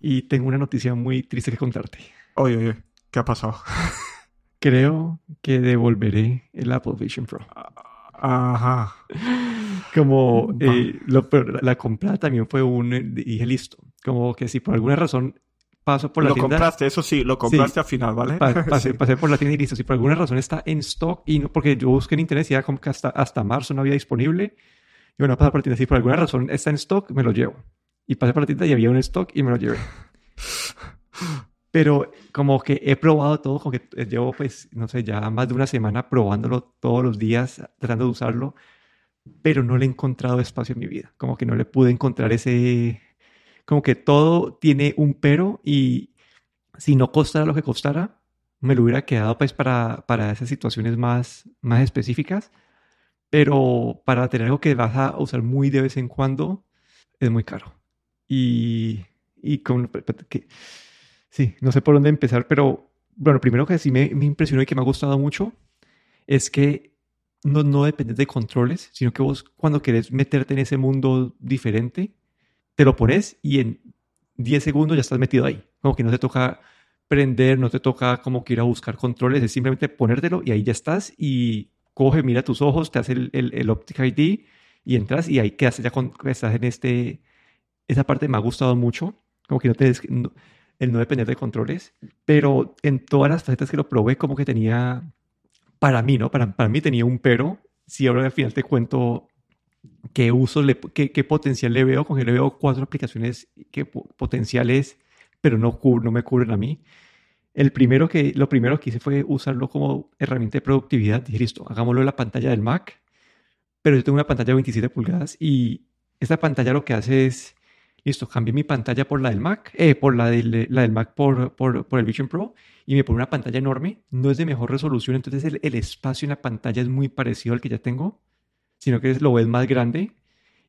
Y tengo una noticia muy triste que contarte. Oye, oye, ¿qué ha pasado? Creo que devolveré el Apple Vision Pro. Ajá. Como eh, lo, pero la comprada también fue un... Dije, listo. Como que si por alguna razón paso por la lo tienda... compraste, eso sí, lo compraste Sí. al final, ¿vale? pa- pasé, Sí. pasé por la tienda y listo. Si por alguna razón está en stock y no, porque yo busqué en internet y era como que hasta, hasta marzo no había disponible. Y bueno, pasé por la tienda. Si por alguna razón está en stock, me lo llevo. Y pasé por la tienda y había un stock y me lo llevé. Pero como que he probado todo, como que eh, llevo pues, no sé, ya más de una semana probándolo todos los días, tratando de usarlo, pero no le he encontrado espacio en mi vida. Como que no le pude encontrar ese... Como que todo tiene un pero y si no costara lo que costara, me lo hubiera quedado pues para, para esas situaciones más, más específicas. Pero para tener algo que vas a usar muy de vez en cuando, es muy caro. Y, y con, que, sí, no sé por dónde empezar, pero bueno, primero que sí me, me impresionó y que me ha gustado mucho es que no, no dependes de controles, sino que vos cuando querés meterte en ese mundo diferente, te lo pones y en 10 segundos ya estás metido ahí. Como que no te toca prender, no te toca como que ir a buscar controles, es simplemente ponértelo y ahí ya estás y coge, mira tus ojos, te hace el, el, el Optic ID y entras y ahí quedas ya con, estás en este... Esa parte me ha gustado mucho, como que no no- el no depender de controles, pero en todas las facetas que lo probé como que tenía, para mí, ¿no? Para, para mí tenía un pero, si ahora al final te cuento qué uso, le, qué, qué potencial le veo, con que le veo cuatro aplicaciones que, po- potenciales, pero no, no me cubren a mí. El primero que, lo primero que hice fue usarlo como herramienta de productividad. Dije, listo, hagámoslo en la pantalla del Mac, pero yo tengo una pantalla de 27 pulgadas y esta pantalla lo que hace es, listo, cambié mi pantalla por la del Mac, eh, por la del, la del Mac por, por, por el Vision Pro y me pone una pantalla enorme. No es de mejor resolución, entonces el, el espacio en la pantalla es muy parecido al que ya tengo, sino que lo ves más grande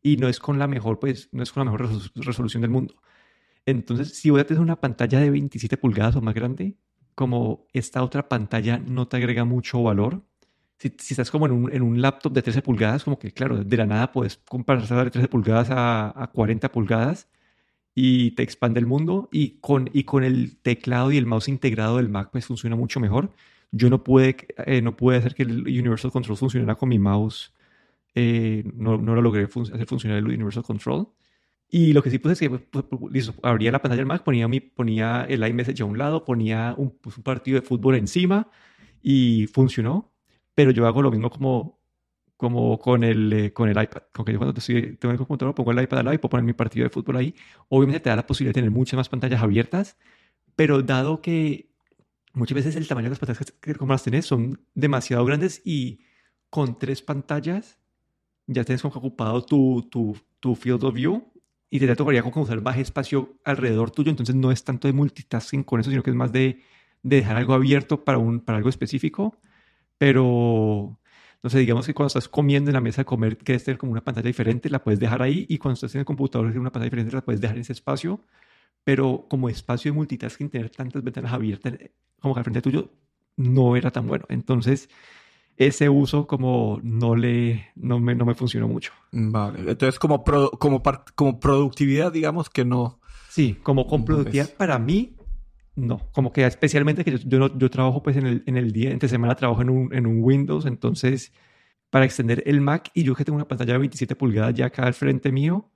y no es con la mejor, pues, no es con la mejor resolu- resolución del mundo. Entonces, si voy a tener una pantalla de 27 pulgadas o más grande, como esta otra pantalla no te agrega mucho valor, si, si estás como en un, en un laptop de 13 pulgadas, como que claro, de la nada puedes pasar de 13 pulgadas a, a 40 pulgadas y te expande el mundo y con, y con el teclado y el mouse integrado del Mac pues funciona mucho mejor. Yo no pude, eh, no pude hacer que el Universal Control funcionara con mi mouse. eh, no, no lo logré fun- hacer funcionar el Universal Control. Y lo que sí puse es que pues, pues, pues, listo, abría la pantalla del Mac, ponía, mi, ponía el iMessage a un lado, ponía un, pues, un partido de fútbol encima y funcionó. Pero yo hago lo mismo como, como con, el, eh, con el iPad. Como que yo cuando estoy, tengo el computador pongo el iPad al lado y puedo poner mi partido de fútbol ahí. Obviamente te da la posibilidad de tener muchas más pantallas abiertas, pero dado que muchas veces el tamaño de las pantallas que, como las tenés son demasiado grandes y con tres pantallas ya tienes como ocupado tu, tu, tu field of view y te tocaría como usar más espacio alrededor tuyo, entonces no es tanto de multitasking con eso, sino que es más de, de dejar algo abierto para, un, para algo específico, pero no sé, digamos que cuando estás comiendo en la mesa de comer, quieres tener como una pantalla diferente, la puedes dejar ahí y cuando estás en el computador, quieres una pantalla diferente, la puedes dejar en ese espacio, pero como espacio de multitasking, tener tantas ventanas abiertas eh, como que al frente tuyo no era tan bueno, entonces ese uso como no le no me, no me funcionó mucho. Vale, entonces como, pro- como, como productividad, digamos que no. Sí, como con productividad para mí, no. Como que especialmente que yo, yo, no- trabajo pues en el, en el día, entre semana trabajo en un, en un Windows, entonces para extender el Mac y yo que tengo una pantalla de 27 pulgadas ya acá al frente mío,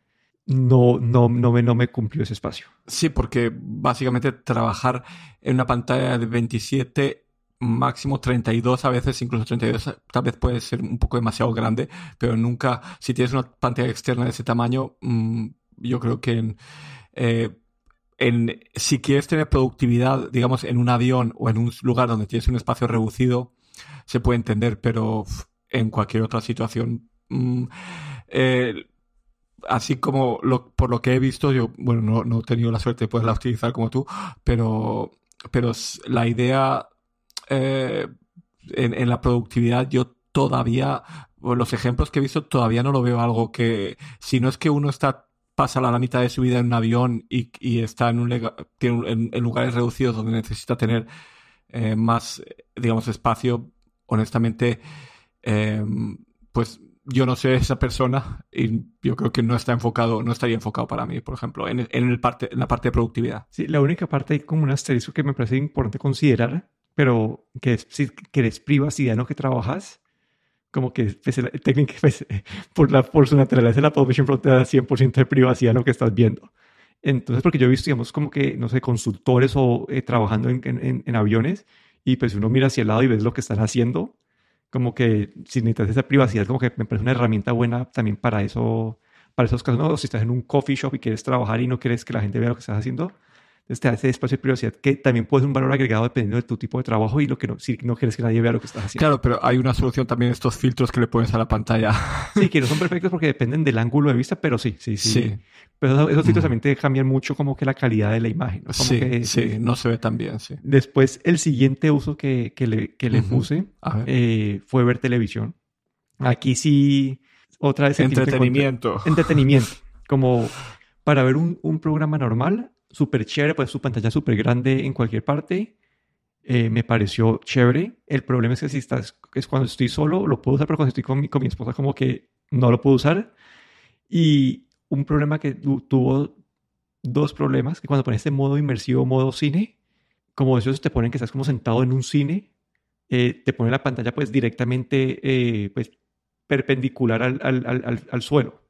no, no, no, me, no me cumplió ese espacio. Sí, porque básicamente trabajar en una pantalla de 27, máximo 32, a veces incluso 32, tal vez puede ser un poco demasiado grande, pero nunca, si tienes una pantalla externa de ese tamaño, mm, yo creo que eh, en- si quieres tener productividad, digamos, en un avión o en un lugar donde tienes un espacio reducido, se puede entender, pero en cualquier otra situación, mm, eh, así como por lo que he visto, yo, bueno, no, no he tenido la suerte de poderla utilizar como tú, pero, pero la idea eh, en, en la productividad, yo todavía, los ejemplos que he visto, todavía no lo veo algo que, si no es que uno está, pasa la, mitad de su vida en un avión y, está en, tiene lugares reducidos donde necesita tener eh, más, digamos, espacio, honestamente, eh, pues yo no sé esa persona y yo creo que no está enfocado, no estaría enfocado para mí, por ejemplo, en, el parte, en la parte de productividad. Sí, la única parte hay como un asterisco que me parece importante considerar, pero que es si quieres privacidad en lo que trabajas, como que pues, técnica, pues, por, la, por su naturaleza la Publishing Pro te da 100% de privacidad en lo que estás viendo. Entonces, porque yo he visto, digamos, como que, no sé, consultores o eh, trabajando en, en, en aviones y pues uno mira hacia el lado y ves lo que están haciendo como que si necesitas esa privacidad, como que me parece una herramienta buena también para eso, para esos casos. ¿no? si estás en un coffee shop y quieres trabajar y no quieres que la gente vea lo que estás haciendo, entonces te ese espacio de privacidad que también puede ser un valor agregado dependiendo de tu tipo de trabajo y lo que no, si no quieres que nadie vea lo que estás haciendo. Claro, pero hay una solución también estos filtros que le pones a la pantalla. Sí, que no son perfectos porque dependen del ángulo de vista, pero sí, sí, sí. Pero esos, filtros también te cambian mucho como que la calidad de la imagen. sí, sí, no se ve tan bien, sí. Después, el siguiente uso que, que le, que le puse eh, fue ver televisión. Aquí sí, otra vez... Entretenimiento. Entretenimiento. Como para ver un, un programa normal, súper chévere, pues su pantalla súper grande en cualquier parte. Eh, me pareció chévere. El problema es que si estás, es cuando estoy solo, lo puedo usar, pero cuando estoy con mi, con mi esposa, como que no lo puedo usar. Y un problema que tuvo dos problemas, que cuando pones este modo inmersivo, modo cine, como esos te ponen que estás como sentado en un cine, eh, te pone la pantalla pues directamente eh, pues perpendicular al, al, al, al suelo.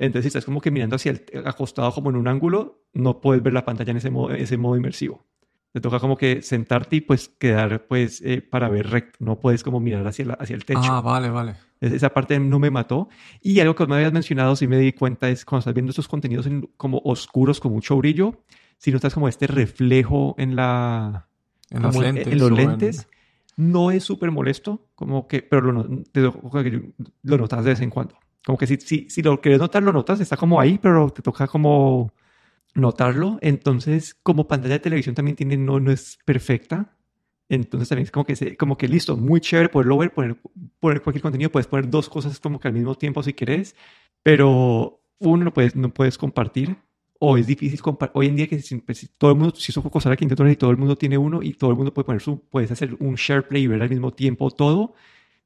Entonces, si estás como que mirando hacia el acostado como en un ángulo, no puedes ver la pantalla en ese modo, ese modo inmersivo. Te toca como que sentarte y pues quedar pues eh, para ver recto. No puedes como mirar hacia, hacia el techo. Ah, vale, vale. Esa parte no me mató. Y algo que me habías mencionado, sí me di cuenta, es cuando estás viendo estos contenidos como oscuros, con mucho brillo, si no estás como este reflejo en la... En, los lentes, en los lentes. No es súper molesto, como que, pero lo, lo notas de vez en cuando. Como que si, si, si lo quieres notar, lo notas, está como ahí, pero te toca como notarlo. Entonces, como pantalla de televisión también tiene, no, no es perfecta. Entonces también es como que, se, como que listo, muy chévere poderlo ver, poner, poner cualquier contenido, puedes poner dos cosas como que al mismo tiempo si quieres, pero uno no puedes, no puedes compartir o es difícil compartir. Hoy en día que si, pues, todo el mundo, si eso cosa aquí y todo el mundo tiene uno y todo el mundo puede poner su, puedes hacer un share play y ver al mismo tiempo todo,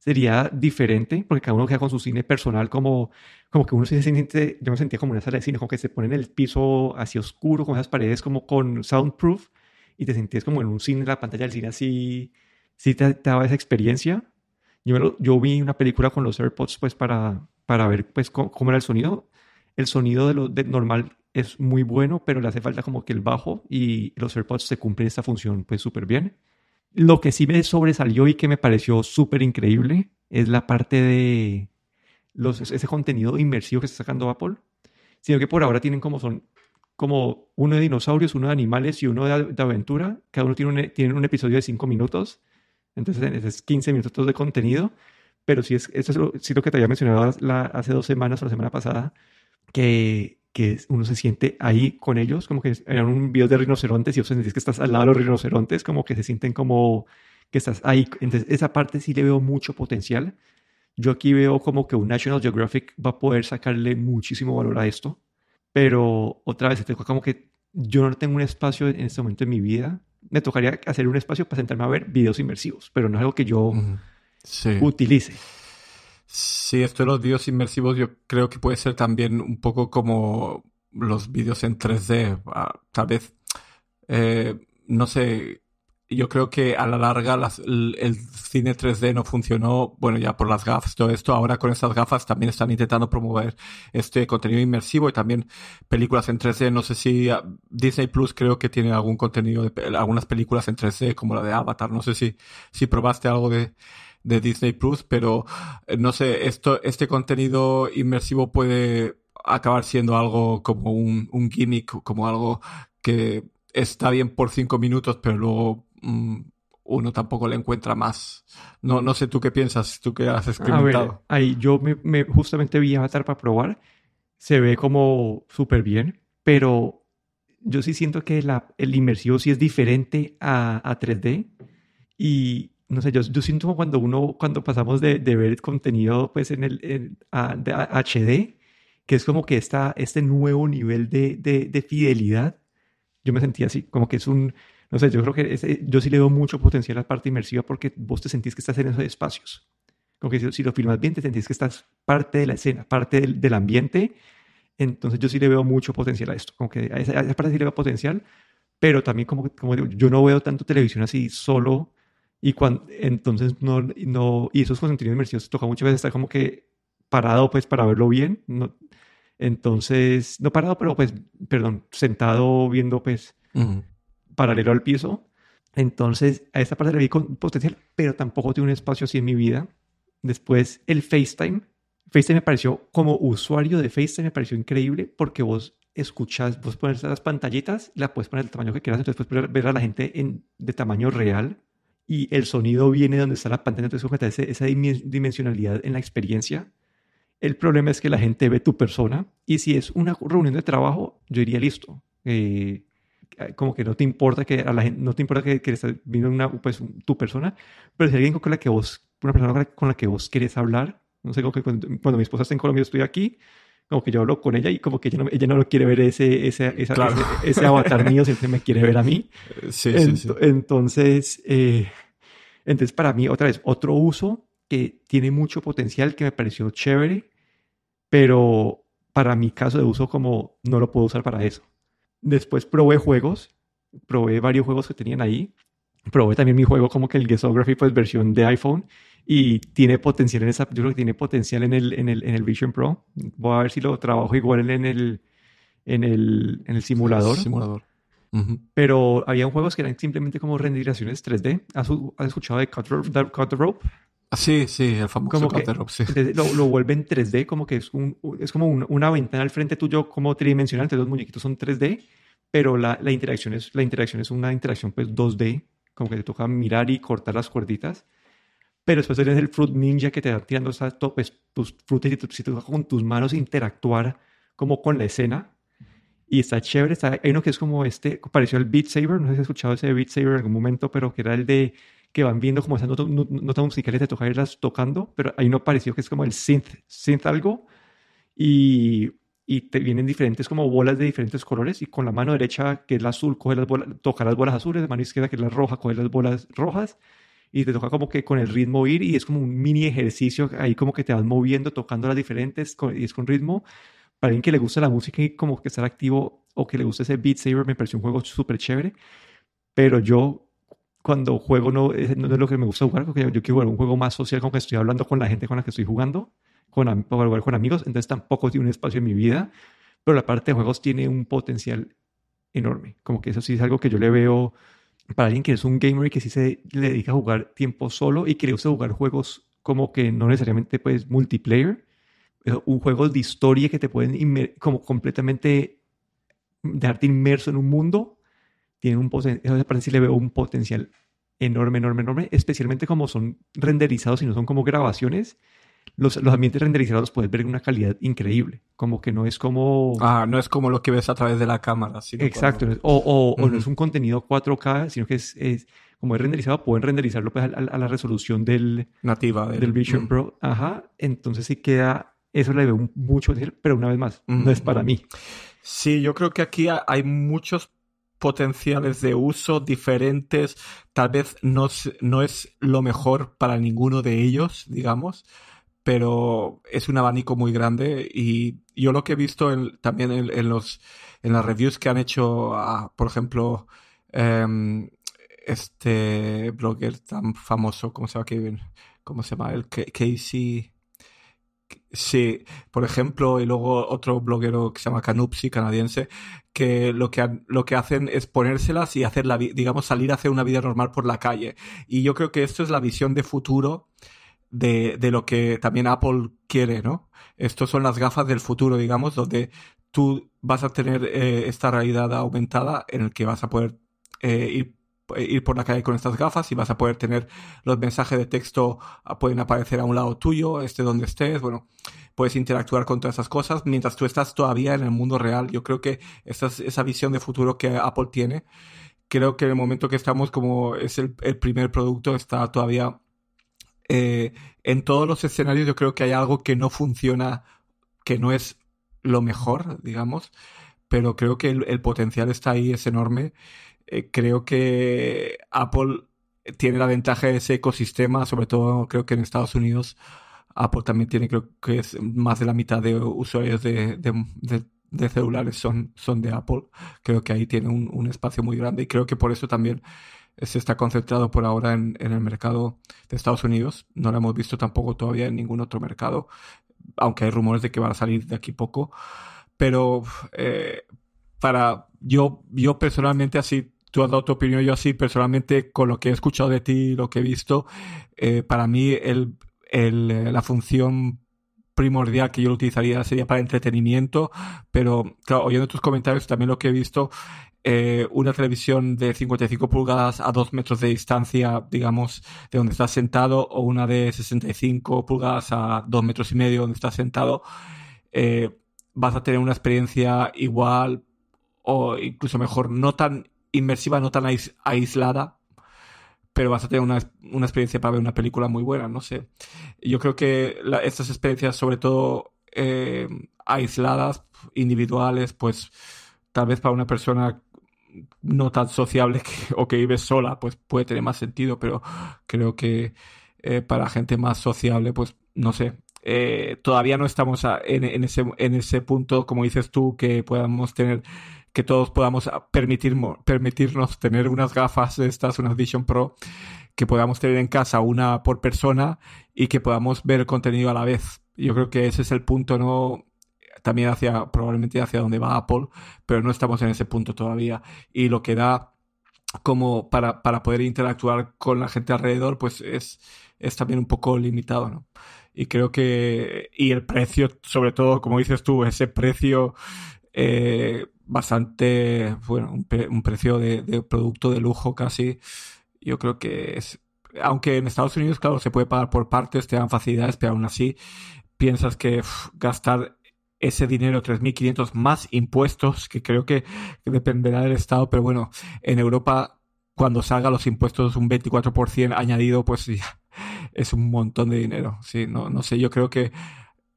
sería diferente, porque cada uno queda con su cine personal, como, como que uno se siente, yo me sentía como en una sala de cine, como que se pone en el piso así oscuro, con esas paredes como con soundproof, y te sentías como en un cine, la pantalla del cine así, sí te, daba esa experiencia. Yo, yo vi una película con los AirPods pues para, para ver pues cómo, era el sonido. El sonido de lo de normal es muy bueno, pero le hace falta como que el bajo y los AirPods se cumplen esta función pues súper bien. Lo que sí me sobresalió y que me pareció súper increíble es la parte de los, ese contenido inmersivo que está sacando Apple. Sino que por ahora tienen como son como uno de dinosaurios, uno de animales y uno de, aventura. Cada uno tiene un, tiene un episodio de 5 minutos. Entonces es 15 minutos de contenido. Pero sí, es, eso es lo, sí lo que te había mencionado hace dos semanas o la semana pasada, que que uno se siente ahí con ellos, como que eran un video de rinocerontes y vos sentís que estás al lado de los rinocerontes, como que se sienten como que estás ahí. Entonces, esa parte sí le veo mucho potencial. Yo aquí veo como que un National Geographic va a poder sacarle muchísimo valor a esto, pero otra vez, como que yo no tengo un espacio en este momento en mi vida. Me tocaría hacer un espacio para sentarme a ver videos inmersivos, pero no es algo que yo utilice. Sí, esto de los vídeos inmersivos yo creo que puede ser también un poco como los vídeos en 3D. Ah, tal vez, eh, no sé, yo creo que a la larga el, cine 3D no funcionó, bueno, ya por las gafas, todo esto. Ahora con estas gafas también están intentando promover este contenido inmersivo y también películas en 3D. No sé si ah, Disney Plus creo que tiene algún contenido de algunas películas en 3D como la de Avatar. No sé si, si probaste algo de, de Disney Plus, pero eh, no sé, esto, este contenido inmersivo puede acabar siendo algo como un, un gimmick, como algo que está bien por cinco minutos, pero luego mm, uno tampoco le encuentra más. No, no sé tú qué piensas, tú que has experimentado. ahí yo me, justamente vi Avatar para probar. Se ve como súper bien, pero yo sí siento que la, el inmersivo sí es diferente a, a 3D. Y, no sé, yo, yo siento cuando uno, cuando pasamos de, de ver contenido pues en el de HD, que es como que está este nuevo nivel de, de, de, fidelidad, yo me sentía así, como que es un, no sé, yo creo que yo sí le doy mucho potencial a la parte inmersiva porque vos te sentís que estás en esos espacios. Como que si, lo filmas bien, te sentís que estás parte de la escena, parte del, ambiente. Entonces yo sí le veo mucho potencial a esto. Como que a esa, parte sí le veo potencial, pero también como, como digo, yo no veo tanto televisión así solo y cuando, entonces no, no, y esos contenidos inmersivos toca muchas veces estar como que parado pues para verlo bien. No, entonces, no parado, pero pues, perdón, sentado viendo pues paralelo al piso. Entonces, a esta parte le vi con potencial, pero tampoco tiene un espacio así en mi vida. Después, el FaceTime. FaceTime me pareció, como usuario de FaceTime, me pareció increíble porque vos escuchas, vos pones las pantallitas, la puedes poner el tamaño que quieras, entonces puedes ver a la gente en, de tamaño real y el sonido viene de donde está la pantalla, entonces esa, esa dimensionalidad en la experiencia el problema es que la gente ve tu persona y si es una reunión de trabajo, yo diría listo. Eh, como que no te importa que a la gente, no te importa que, que viendo una, pues, tu persona, pero si alguien con la que vos, una persona con la que vos quieres hablar, no sé, como que cuando, mi esposa está en Colombia, estoy aquí, como que yo hablo con ella y como que ella no, ella no lo quiere ver ese, ese, ese, avatar mío, siempre me quiere ver a mí. Sí, sí, sí. Entonces, eh, entonces, para mí, otra vez, otro uso que tiene mucho potencial, que me pareció chévere, pero para mi caso de uso como no lo puedo usar para eso. Después probé juegos, probé varios juegos que tenían ahí. Probé también mi juego como que el Geography pues versión de iPhone y tiene potencial en esa, yo creo que tiene potencial en el, en el, en el Vision Pro. Voy a ver si lo trabajo igual en el, en el, en el simulador. simulador. Pero había juegos que eran simplemente como renderizaciones 3D. ¿Has, escuchado de Cut, Cut the Rope? Ah, sí, sí, el famoso como sí. Lo, lo vuelve en 3D, como que es, un, es como una ventana al frente tuyo como tridimensional, entonces los muñequitos son 3D, pero la, la, interacción, es, la interacción es una interacción pues 2D, como que te toca mirar y cortar las cuerditas. Pero después tienes el Fruit Ninja que te va tirando pues, tus frutas y si toca con tus manos interactuar como con la escena. Y está chévere. Está, hay uno que es como este, pareció el Beat Saber. No sé si has escuchado ese Beat Saber en algún momento, pero que era el de que van viendo como esas notas, notas musicales de tocar irlas tocando, pero ahí no pareció que es como el synth, synth algo, y, y te vienen diferentes como bolas de diferentes colores, y con la mano derecha, que es la azul, coge las bolas, toca las bolas azules, la mano izquierda, que es la roja, coge las bolas rojas, y te toca como que con el ritmo ir, y es como un mini ejercicio, ahí como que te vas moviendo, tocando las diferentes, y es con ritmo. Para alguien que le gusta la música y como que estar activo, o que le guste ese Beat Saber, me pareció un juego súper chévere, pero yo cuando juego no, es lo que me gusta jugar, porque yo, quiero jugar un juego más social, como que estoy hablando con la gente con la que estoy jugando, con, para jugar con amigos, entonces tampoco tiene un espacio en mi vida, pero la parte de juegos tiene un potencial enorme, como que eso sí es algo que yo le veo para alguien que es un gamer y que sí se le dedica a jugar tiempo solo y que le gusta jugar juegos como que no necesariamente pues multiplayer, un juego de historia que te pueden como completamente dejarte inmerso en un mundo tienen un potencial, le veo un potencial enorme, enorme, enorme, especialmente como son renderizados y no son como grabaciones. Los, los ambientes renderizados los puedes ver en una calidad increíble, como que no es como... Ah, no es como lo que ves a través de la cámara. Exacto, o, o, no es un contenido 4K, sino que es, es como es renderizado, pueden renderizarlo pues, a, la resolución del... Nativa. Del, Vision Pro. Ajá, entonces sí queda... Eso le veo mucho, pero una vez más, no es para mí. Sí, yo creo que aquí hay muchos potenciales de uso diferentes. Tal vez no, no es lo mejor para ninguno de ellos, digamos, pero es un abanico muy grande y yo lo que he visto también en, los, en las reviews que han hecho, por ejemplo, em, este blogger tan famoso, ¿cómo se llama? Kevin? ¿Cómo se llama? El Casey. Sí, por ejemplo, y luego otro bloguero que se llama Canupsi, canadiense, que lo que, lo que hacen es ponérselas y hacer la, digamos, salir a hacer una vida normal por la calle. Y yo creo que esto es la visión de futuro de, de lo que también Apple quiere, ¿no? Estos son las gafas del futuro, digamos, donde tú vas a tener eh, esta realidad aumentada en el que vas a poder eh, ir ir por la calle con estas gafas y vas a poder tener los mensajes de texto, ah, pueden aparecer a un lado tuyo, esté donde estés, bueno, puedes interactuar con todas esas cosas mientras tú estás todavía en el mundo real. Yo creo que esa, esa visión de futuro que Apple tiene, creo que en el momento que estamos como es el, primer producto, está todavía eh, en todos los escenarios, yo creo que hay algo que no funciona, que no es lo mejor, digamos, pero creo que el potencial está ahí, es enorme eh, creo que Apple tiene la ventaja de ese ecosistema, sobre todo creo que en Estados Unidos Apple también tiene, creo que es más de la mitad de usuarios de, celulares son, son de Apple. Creo que ahí tiene un, espacio muy grande y creo que por eso también se está concentrado por ahora en, en, el mercado de Estados Unidos. No lo hemos visto tampoco todavía en ningún otro mercado, aunque hay rumores de que van a salir de aquí poco. Pero eh, para yo, yo personalmente así tú has dado tu opinión, yo así personalmente con lo que he escuchado de ti, lo que he visto, eh, para mí el, el, la función primordial que yo lo utilizaría sería para entretenimiento, pero claro, oyendo tus comentarios también lo que he visto, eh, una televisión de 55 pulgadas a 2 metros de distancia, digamos, de donde estás sentado, o una de 65 pulgadas a 2 metros y medio donde estás sentado, eh, vas a tener una experiencia igual o incluso mejor, no tan inmersiva, no tan aislada, pero vas a tener una, una, experiencia para ver una película muy buena, no sé. Yo creo que estas experiencias, sobre todo eh, aisladas, individuales, pues tal vez para una persona no tan sociable o que vive sola, pues puede tener más sentido, pero creo que eh, para gente más sociable, pues no sé. Eh, todavía no estamos en, en, ese, en ese punto, como dices tú, que podamos tener que todos podamos permitir, permitirnos tener unas gafas estas, unas Vision Pro, que podamos tener en casa una por persona y que podamos ver contenido a la vez. Yo creo que ese es el punto, ¿no? También hacia, probablemente hacia donde va Apple, pero no estamos en ese punto todavía. Y lo que da como para, para poder interactuar con la gente alrededor, pues es, es también un poco limitado, ¿no? Y creo que, y el precio, sobre todo, como dices tú, ese precio eh, bastante, bueno, un, precio de, producto de lujo casi. Yo creo que es, aunque en Estados Unidos, claro, se puede pagar por partes, te dan facilidades, pero aún así piensas que gastar ese dinero, 3.500 más impuestos, que creo que, dependerá del Estado, pero bueno, en Europa, cuando salga los impuestos un 24% añadido, pues es un montón de dinero. Sí, no, no sé, yo creo que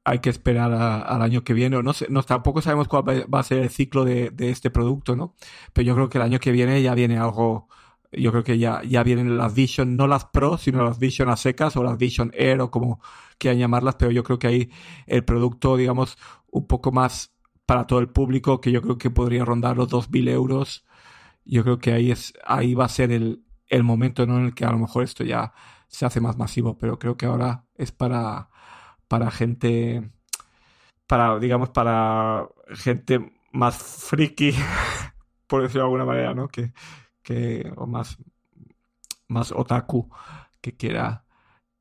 hay que esperar al año que viene, o no sé, no, tampoco sabemos cuál va a ser el ciclo de, este producto, ¿no? Pero yo creo que el año que viene ya viene algo, yo creo que ya, ya vienen las Vision, no las Pro, sino las Vision a secas o las Vision Air o como quieran llamarlas, pero yo creo que ahí el producto, digamos, un poco más para todo el público, que yo creo que podría rondar los 2.000 euros, yo creo que ahí, es, ahí va a ser el, el momento ¿no? en el que a lo mejor esto ya se hace más masivo, pero creo que ahora es para para gente, para, digamos, para gente más friki, por decirlo de alguna manera, ¿no? Que, que o más, más otaku, que quiera,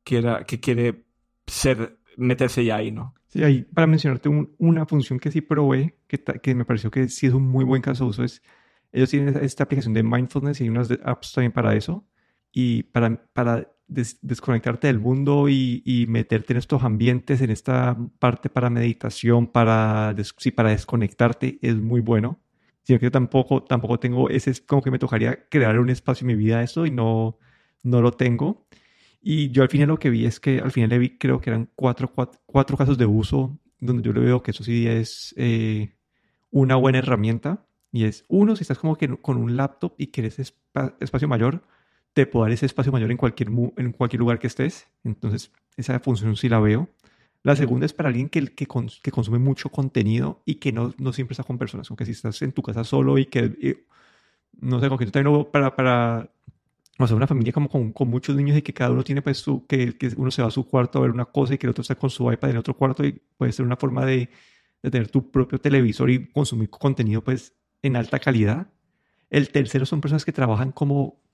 quiera, que quiere ser, meterse ya ahí, ¿no? Sí, ahí, para mencionarte una función que sí probé, que, que me pareció que sí es un muy buen caso de uso, es, ellos tienen esta aplicación de mindfulness y hay unas apps también para eso. Y para, para desconectarte del mundo y, meterte en estos ambientes, en esta parte para meditación, para, sí, para desconectarte, es muy bueno. Sino que tampoco, tampoco tengo ese, como que me tocaría crear un espacio en mi vida eso y no, no lo tengo. Y yo al final lo que vi es que al final le vi, creo que eran cuatro, cuatro, casos de uso donde yo le veo que eso sí es eh, una buena herramienta. Y es, uno, si estás como que con un laptop y quieres espacio mayor, te puedo dar ese espacio mayor en cualquier, en cualquier lugar que estés. Entonces, esa función sí la veo. La segunda es para alguien que, que, que consume mucho contenido y que no, no, siempre está con personas. Aunque si estás en tu casa solo y que, no sé, con que tú también para, para o sea, una familia como con, con, muchos niños y que cada uno tiene pues su, que, que, uno se va a su cuarto a ver una cosa y que el otro está con su iPad en el otro cuarto y puede ser una forma de, de tener tu propio televisor y consumir contenido pues en alta calidad. El tercero son personas que trabajan como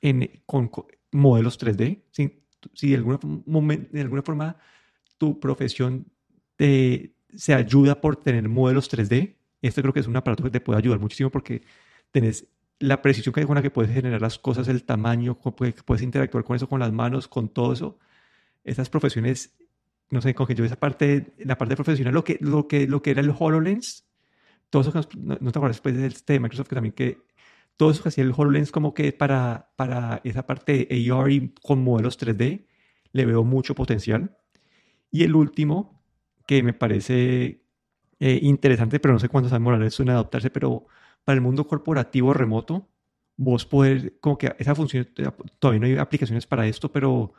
en, con, modelos 3D. Si, si de, alguna, momento, de alguna forma tu profesión te, se ayuda por tener modelos 3D, esto creo que es un aparato que te puede ayudar muchísimo porque tenés la precisión con la que puedes generar las cosas, el tamaño, puedes, interactuar con eso, con las manos, con todo eso. Estas profesiones, no sé, con que yo esa parte, la parte profesional, lo que, lo que, lo que era el HoloLens, todo eso, no, no te acuerdas del este de Microsoft que también que todo eso que hacía el HoloLens como que para, para esa parte de AR y con modelos 3D, le veo mucho potencial. Y el último, que me parece eh, interesante, pero no sé cuánto se va a demorar en adaptarse, pero para el mundo corporativo remoto, vos poder, como que esa función, todavía no hay aplicaciones para esto, pero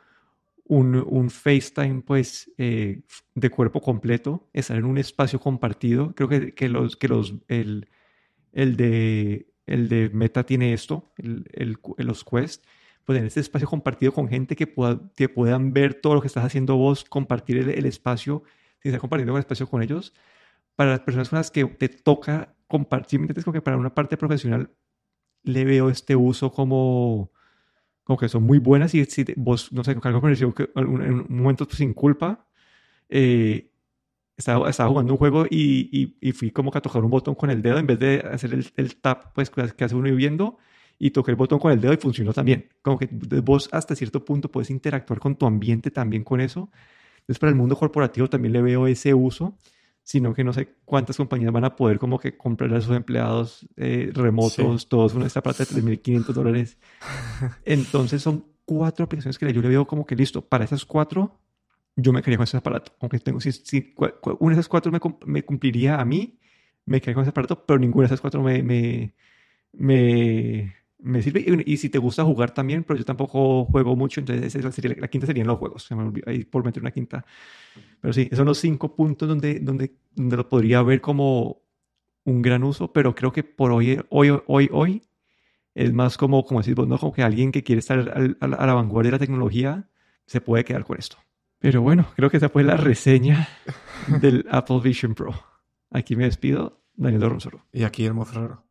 un, un FaceTime, pues, eh, de cuerpo completo, estar en un espacio compartido. Creo que, que los, que los, el, el de, el de Meta tiene esto, el, el, los Quest, pues en este espacio compartido con gente que, pueda, que puedan ver todo lo que estás haciendo vos, compartir el, el espacio, si estás compartiendo el espacio con ellos. Para las personas con las que te toca compartir, es como que para una parte profesional le veo este uso como, como que son muy buenas y si vos, no sé, algo que en un momento sin culpa, eh, estaba, estaba, jugando un juego y, y, fui como que a tocar un botón con el dedo en vez de hacer el, el tap pues que hace uno viendo y toqué el botón con el dedo y funcionó también. Como que vos hasta cierto punto puedes interactuar con tu ambiente también con eso. Entonces para el mundo corporativo también le veo ese uso sino que no sé cuántas compañías van a poder como que comprar a sus empleados eh, remotos, todos con esta plata de 3.500 dólares. Entonces son cuatro aplicaciones que yo le veo como que listo, para esas cuatro yo me quedaría con ese aparato. Aunque tengo, si, si una de esas cuatro me, me, cumpliría a mí, me quedaría con ese aparato, pero ninguna de esas cuatro me, me, me, me sirve. Y, si te gusta jugar también, pero yo tampoco juego mucho, entonces esa sería, la, quinta serían los juegos. Se me ahí por meter una quinta. Pero sí, esos son los cinco puntos donde, donde, donde lo podría ver como un gran uso, pero creo que por hoy, hoy, hoy, hoy, es más como, como decís vos, ¿no? Como que alguien que quiere estar a, a la vanguardia de la tecnología se puede quedar con esto. Pero bueno, creo que esa fue la reseña del Apple Vision Pro. Aquí me despido, Daniel Rosero. Y aquí el Ferrero.